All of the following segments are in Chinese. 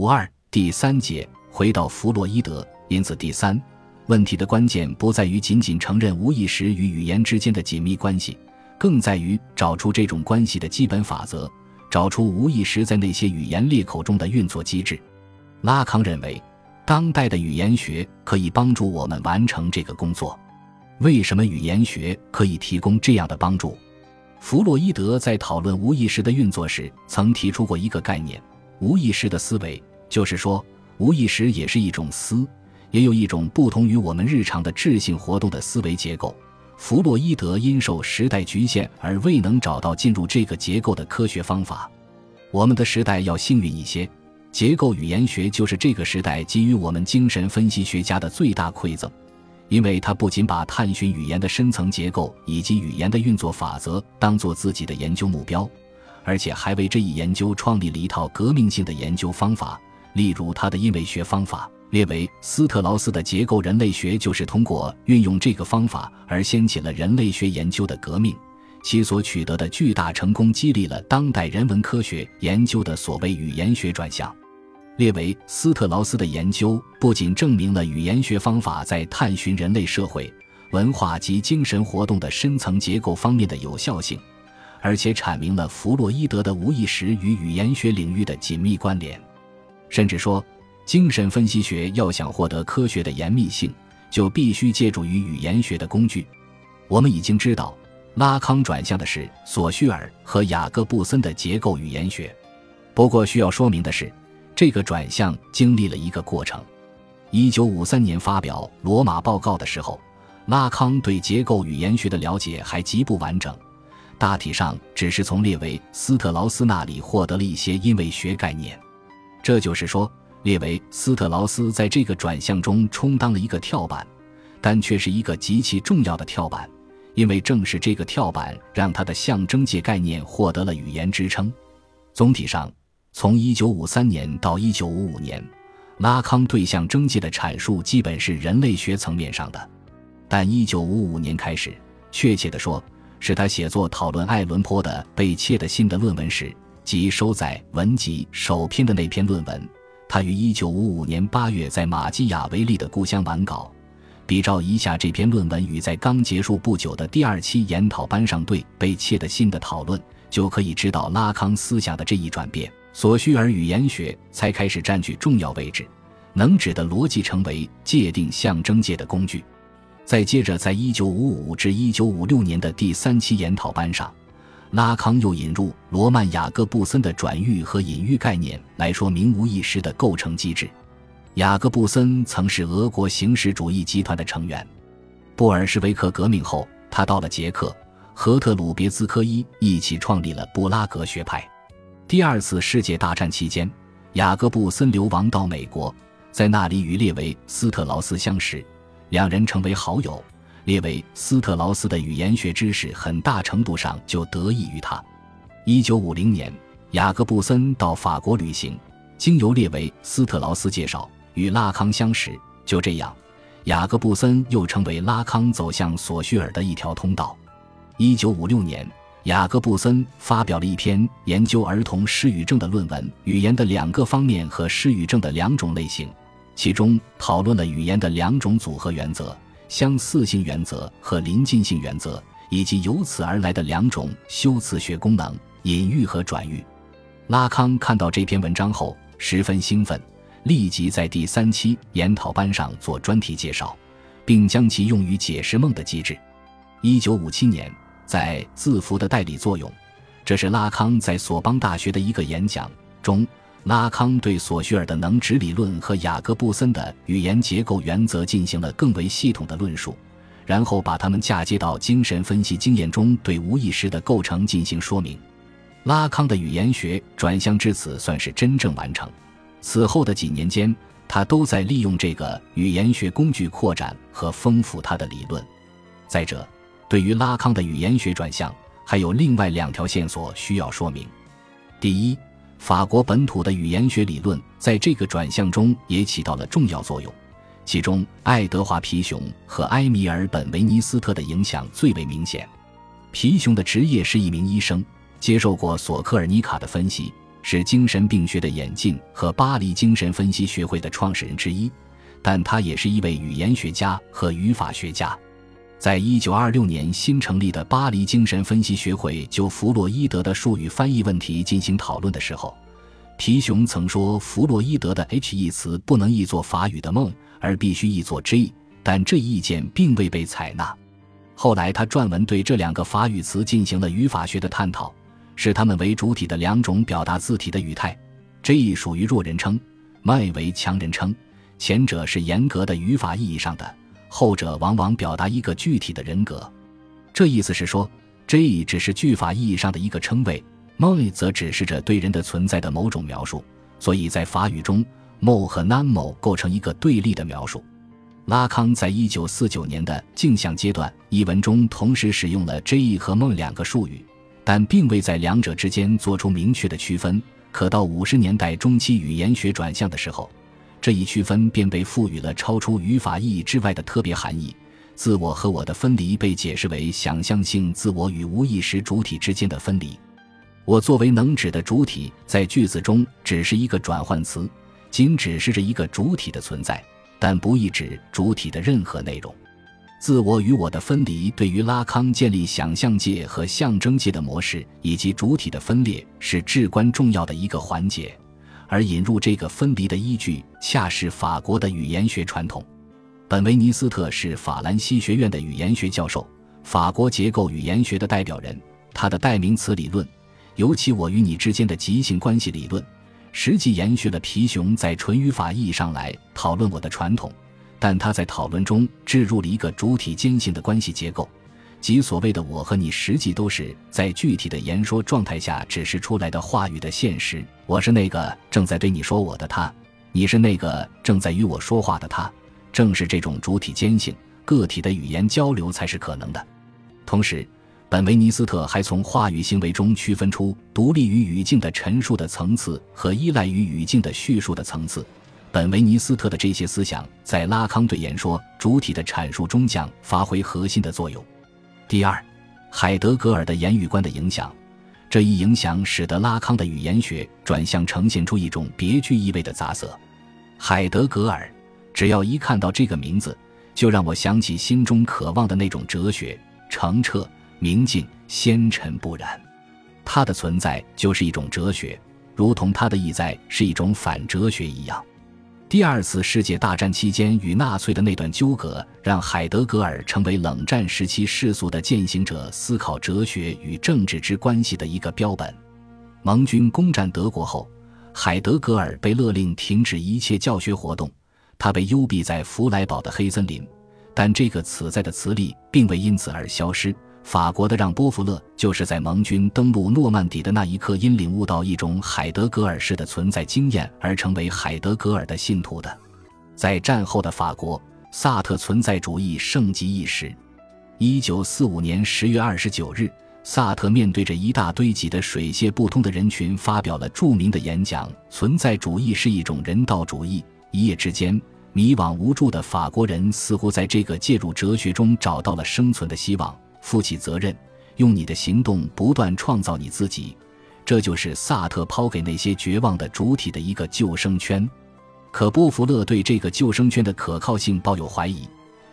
五二第三节回到弗洛伊德，因此第三问题的关键不在于仅仅承认无意识与语言之间的紧密关系，更在于找出这种关系的基本法则，找出无意识在那些语言裂口中的运作机制。拉康认为，当代的语言学可以帮助我们完成这个工作。为什么语言学可以提供这样的帮助？弗洛伊德在讨论无意识的运作时，曾提出过一个概念：无意识的思维，就是说，无意识也是一种思，也有一种不同于我们日常的智性活动的思维结构。弗洛伊德因受时代局限而未能找到进入这个结构的科学方法。我们的时代要幸运一些。结构语言学就是这个时代给予我们精神分析学家的最大馈赠，因为它不仅把探寻语言的深层结构以及语言的运作法则当做自己的研究目标，而且还为这一研究创立了一套革命性的研究方法。例如，他的因位学方法，列为斯特劳斯的结构人类学就是通过运用这个方法而掀起了人类学研究的革命，其所取得的巨大成功激励了当代人文科学研究的所谓语言学转向。列为斯特劳斯的研究不仅证明了语言学方法在探寻人类社会、文化及精神活动的深层结构方面的有效性，而且阐明了弗洛伊德的无意识与语言学领域的紧密关联。甚至说，精神分析学要想获得科学的严密性，就必须借助于语言学的工具。我们已经知道，拉康转向的是索绪尔和雅各布森的结构语言学。不过，需要说明的是。这个转向经历了一个过程。一九五三年发表《罗马报告》的时候，拉康对结构语言学的了解还极不完整，大体上只是从列维斯特劳斯那里获得了一些因位学概念。这就是说，列维斯特劳斯在这个转向中充当了一个跳板，但却是一个极其重要的跳板，因为正是这个跳板让他的象征界概念获得了语言支撑。总体上。从1953年到1955年，拉康对象征界的阐述基本是人类学层面上的。但1955年开始，确切地说，是他写作讨论爱伦坡的被窃的信的论文时，即收在文集首篇的那篇论文。他于1955年8月在马基雅维利的故乡完稿。比照一下这篇论文与在刚结束不久的第二期研讨班上对被窃的信的讨论，就可以知道拉康思想的这一转变。所需而语言学才开始占据重要位置，能指的逻辑成为界定象征界的工具。再接着，在一九五五至一九五六年的第三期研讨班上，拉康又引入罗曼·雅各布森的转喻和隐喻概念来说明无意识的构成机制。雅各布森曾是俄国形式主义集团的成员。布尔什维克革命后，他到了捷克，和特鲁别兹科伊一起创立了布拉格学派。第二次世界大战期间，雅各布森流亡到美国，在那里与列维斯特劳斯相识，两人成为好友。列维斯特劳斯的语言学知识很大程度上就得益于他。一九五零年，雅各布森到法国旅行，经由列维斯特劳斯介绍与拉康相识。就这样，雅各布森又成为拉康走向索绪尔的一条通道。一九五六年。雅各布森发表了一篇研究儿童失语症的论文《语言的两个方面和失语症的两种类型》，其中讨论了语言的两种组合原则：相似性原则和临近性原则，以及由此而来的两种修辞学功能——隐喻和转喻。拉康看到这篇文章后十分兴奋，立即在第三期研讨班上做专题介绍，并将其用于解释梦的机制。一九五七年。在字符的代理作用，这是拉康在索邦大学的一个演讲中，拉康对索绪尔的能指理论和雅各布森的语言结构原则进行了更为系统的论述，然后把它们嫁接到精神分析经验中，对无意识的构成进行说明。拉康的语言学转向至此算是真正完成。此后的几年间，他都在利用这个语言学工具扩展和丰富他的理论。再者，对于拉康的语言学转向，还有另外两条线索需要说明。第一，法国本土的语言学理论在这个转向中也起到了重要作用，其中爱德华·皮熊和埃米尔·本维尼斯特的影响最为明显。皮熊的职业是一名医生，接受过索科尔尼卡的分析，是精神病学的演进和巴黎精神分析学会的创始人之一，但他也是一位语言学家和语法学家。在一九二六年新成立的巴黎精神分析学会就弗洛伊德的术语翻译问题进行讨论的时候，皮熊曾说弗洛伊德的 H 一词不能译作法语的梦，而必须译作 J，但这一意见并未被采纳。后来他撰文对这两个法语词进行了语法学的探讨。视它们为主体的两种表达字体的语态，J 属于弱人称，M 为强人称。前者是严格的语法意义上的，后者往往表达一个具体的人格。这意思是说，J 只是句法意义上的一个称谓 m o 则指示着对人的存在的某种描述。所以在法语中，mo 和 non-mo 构成一个对立的描述。拉康在一九四九年的镜像阶段一文中同时使用了 je 和 mo 两个术语。但并未在两者之间做出明确的区分。可到五十年代中期语言学转向的时候，这一区分便被赋予了超出语法意义之外的特别含义。自我和我的分离被解释为想象性自我与无意识主体之间的分离。我作为能指的主体，在句子中只是一个转换词，仅指示着一个主体的存在，但不意指主体的任何内容。自我与我的分离，对于拉康建立想象界和象征界的模式以及主体的分裂是至关重要的一个环节。而引入这个分离的依据，恰是法国的语言学传统。本维尼斯特是法兰西学院的语言学教授，法国结构语言学的代表人。他的代名词理论，尤其我与你之间的即兴关系理论，实际延续了皮熊在纯语法意义上来讨论我的传统。但他在讨论中置入了一个主体间性的关系结构，即所谓的“我和你”实际都是在具体的言说状态下指示出来的话语的现实。我是那个正在对你说我的他，你是那个正在与我说话的他。正是这种主体坚信，个体的语言交流才是可能的。同时，本维尼斯特还从话语行为中区分出独立于语境的陈述的层次和依赖于语境的叙述的层次。本维尼斯特的这些思想在拉康对言说主体的阐述中将发挥核心的作用。第二，海德格尔的言语观的影响，这一影响使得拉康的语言学转向呈现出一种别具意味的杂色。海德格尔，只要一看到这个名字，就让我想起心中渴望的那种哲学：澄澈、明净、纤尘不染。他的存在就是一种哲学，如同他的意在是一种反哲学一样。第二次世界大战期间与纳粹的那段纠葛，让海德格尔成为冷战时期世俗的践行者思考哲学与政治之关系的一个标本。盟军攻占德国后，海德格尔被勒令停止一切教学活动，他被幽闭在弗莱堡的黑森林，但这个此在的磁力并未因此而消失。法国的让·波弗勒就是在盟军登陆诺曼底的那一刻，因领悟到一种海德格尔式的存在经验而成为海德格尔的信徒的。在战后的法国，萨特存在主义盛极一时。一九四五年十月二十九日，萨特面对着一大堆挤得水泄不通的人群，发表了著名的演讲：“存在主义是一种人道主义。”一夜之间，迷惘无助的法国人似乎在这个介入哲学中找到了生存的希望。负起责任，用你的行动不断创造你自己，这就是萨特抛给那些绝望的主体的一个救生圈。可波弗勒对这个救生圈的可靠性抱有怀疑，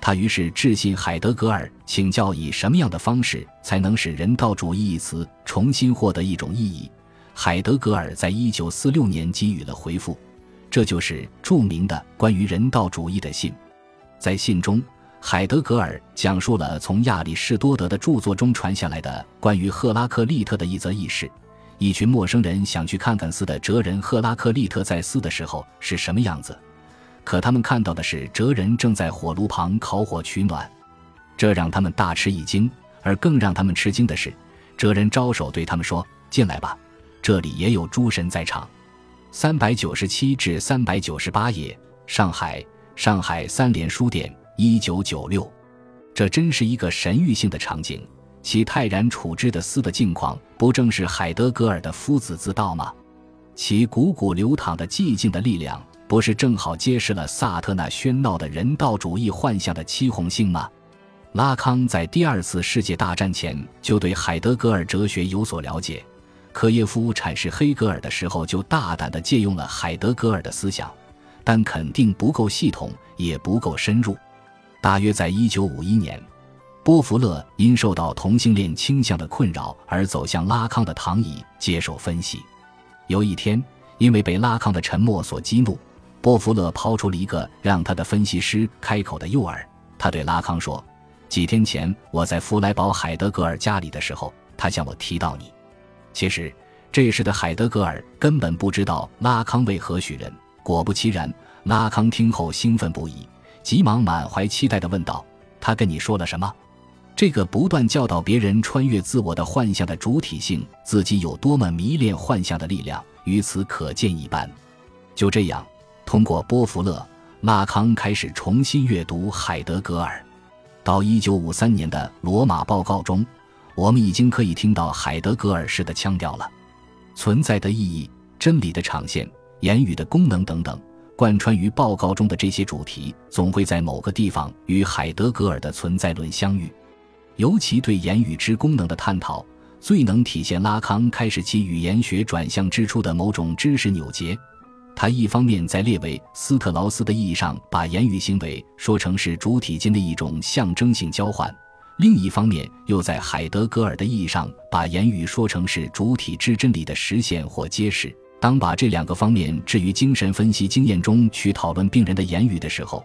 他于是致信海德格尔，请教以什么样的方式才能使人道主义一词重新获得一种意义。海德格尔在一九四六年给予了回复，这就是著名的关于人道主义的信。在信中。海德格尔讲述了从亚里士多德的著作中传下来的关于赫拉克利特的一则轶事：一群陌生人想去看看斯的哲人赫拉克利特在斯的时候是什么样子，可他们看到的是哲人正在火炉旁烤火取暖，这让他们大吃一惊。而更让他们吃惊的是，哲人招手对他们说：“进来吧，这里也有诸神在场。”三百九十七至三百九十八页，上海，上海三联书店。一九九六，这真是一个神域性的场景。其泰然处之的斯的境况，不正是海德格尔的夫子之道吗？其汩汩流淌的寂静的力量，不是正好揭示了萨特那喧闹的人道主义幻象的凄红性吗？拉康在第二次世界大战前就对海德格尔哲学有所了解，科耶夫阐释黑格尔的时候就大胆地借用了海德格尔的思想，但肯定不够系统，也不够深入。大约在一九五一年，波弗勒因受到同性恋倾向的困扰而走向拉康的躺椅接受分析。有一天，因为被拉康的沉默所激怒，波弗勒抛出了一个让他的分析师开口的诱饵。他对拉康说：“几天前我在弗莱堡海德格尔家里的时候，他向我提到你。”其实，这时的海德格尔根本不知道拉康为何许人。果不其然，拉康听后兴奋不已。急忙满怀期待地问道：“他跟你说了什么？这个不断教导别人穿越自我的幻象的主体性，自己有多么迷恋幻象的力量，于此可见一斑。”就这样，通过波弗勒，拉康开始重新阅读海德格尔。到1953年的罗马报告中，我们已经可以听到海德格尔式的腔调了：存在的意义、真理的场现、言语的功能等等。贯穿于报告中的这些主题，总会在某个地方与海德格尔的存在论相遇。尤其对言语之功能的探讨，最能体现拉康开始其语言学转向之初的某种知识扭结。他一方面在列维斯特劳斯的意义上把言语行为说成是主体间的一种象征性交换，另一方面又在海德格尔的意义上把言语说成是主体之真理的实现或揭示。当把这两个方面置于精神分析经验中去讨论病人的言语的时候，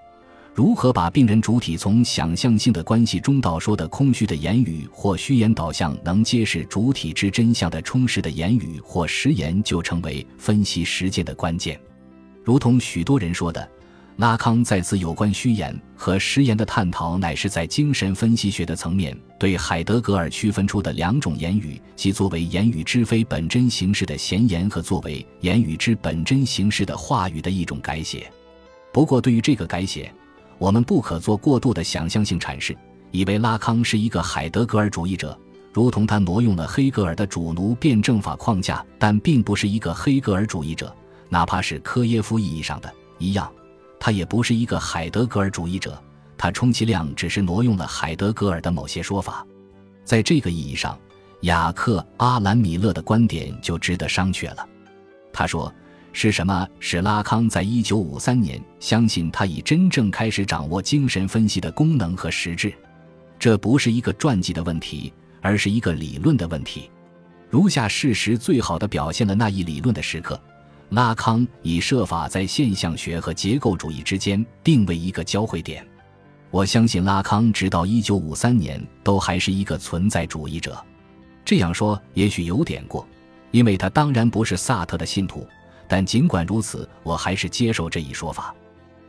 如何把病人主体从想象性的关系中到说的空虚的言语或虚言导向能揭示主体之真相的充实的言语或实言，就成为分析实践的关键。如同许多人说的。拉康在此有关虚言和实言的探讨，乃是在精神分析学的层面对海德格尔区分出的两种言语，即作为言语之非本真形式的闲言和作为言语之本真形式的话语的一种改写。不过，对于这个改写，我们不可做过度的想象性阐释，以为拉康是一个海德格尔主义者，如同他挪用了黑格尔的主奴辩证法框架，但并不是一个黑格尔主义者，哪怕是科耶夫意义上的一样。他也不是一个海德格尔主义者，他充其量只是挪用了海德格尔的某些说法。在这个意义上，雅克·阿兰·米勒的观点就值得商榷了。他说：“是什么使拉康在一九五三年相信他已真正开始掌握精神分析的功能和实质？这不是一个传记的问题，而是一个理论的问题。如下事实最好的表现了那一理论的时刻。”拉康已设法在现象学和结构主义之间定位一个交汇点。我相信拉康直到一九五三年都还是一个存在主义者。这样说也许有点过，因为他当然不是萨特的信徒。但尽管如此，我还是接受这一说法。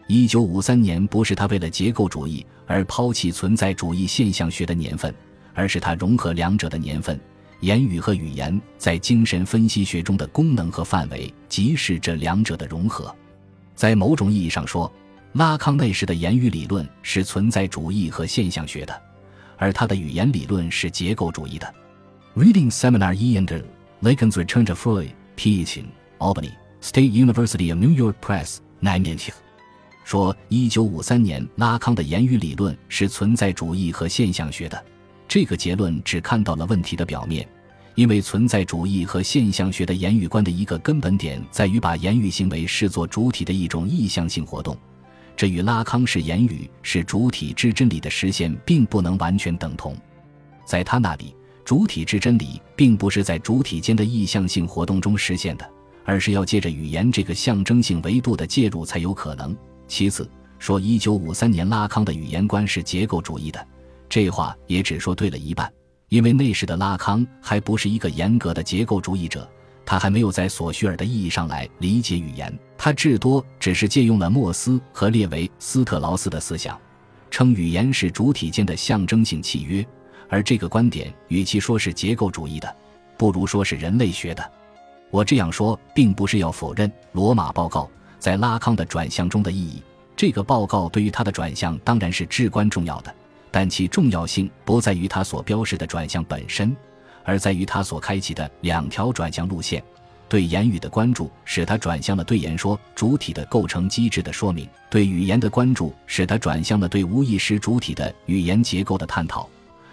一九五三年不是他为了结构主义而抛弃存在主义现象学的年份，而是他融合两者的年份。言语和语言在精神分析学中的功能和范围，即是这两者的融合。在某种意义上说，拉康那时的言语理论是存在主义和现象学的，而他的语言理论是结构主义的。Reading Seminar E and Lacan's Return to Freud, P. in Albany State University of New York Press, 1990说，一九五三年拉康的言语理论是存在主义和现象学的。这个结论只看到了问题的表面，因为存在主义和现象学的言语观的一个根本点在于把言语行为视作主体的一种意向性活动，这与拉康式言语是主体之真理的实现并不能完全等同。在他那里，主体之真理并不是在主体间的意向性活动中实现的，而是要借着语言这个象征性维度的介入才有可能。其次，说一九五三年拉康的语言观是结构主义的。这话也只说对了一半，因为那时的拉康还不是一个严格的结构主义者，他还没有在索绪尔的意义上来理解语言，他至多只是借用了莫斯和列维斯特劳斯的思想，称语言是主体间的象征性契约，而这个观点与其说是结构主义的，不如说是人类学的。我这样说并不是要否认罗马报告在拉康的转向中的意义，这个报告对于他的转向当然是至关重要的。但其重要性不在于它所标示的转向本身，而在于它所开启的两条转向路线：对言语的关注使它转向了对言说主体的构成机制的说明；对语言的关注使它转向了对无意识主体的语言结构的探讨。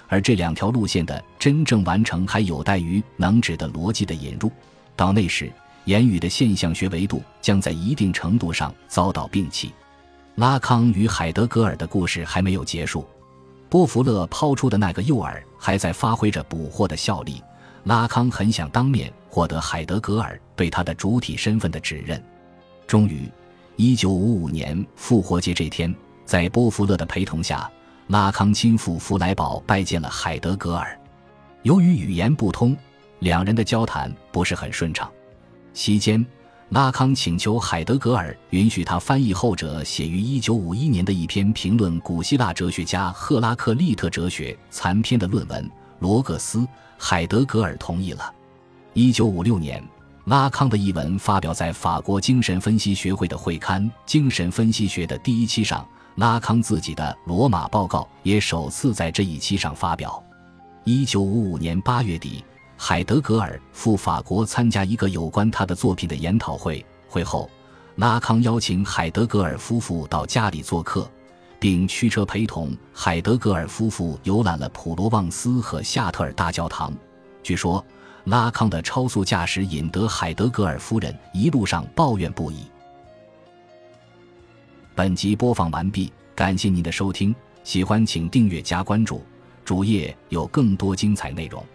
而这两条路线的真正完成还有待于能指的逻辑的引入。到那时，言语的现象学维度将在一定程度上遭到摒弃。拉康与海德格尔的故事还没有结束，波弗勒抛出的那个诱饵还在发挥着捕获的效力。拉康很想当面获得海德格尔对他的主体身份的指认。终于，一九五五年复活节这天，在波弗勒的陪同下，拉康亲赴弗莱堡拜见了海德格尔。由于语言不通，两人的交谈不是很顺畅。席间，拉康请求海德格尔允许他翻译后者写于一九五一年的一篇评论古希腊哲学家赫拉克利特哲学残篇的论文。罗格斯。海德格尔同意了。一九五六年，拉康的译文发表在法国精神分析学会的会刊《精神分析学》的第一期上。拉康自己的罗马报告也首次在这一期上发表。一九五五年八月底，海德格尔赴法国参加一个有关他的作品的研讨会。会后，拉康邀请海德格尔夫妇到家里做客。并驱车陪同海德格尔夫妇游览了普罗旺斯和夏特尔大教堂。据说，拉康的超速驾驶引得海德格尔夫人一路上抱怨不已。本集播放完毕，感谢您的收听，喜欢请订阅加关注，主页有更多精彩内容。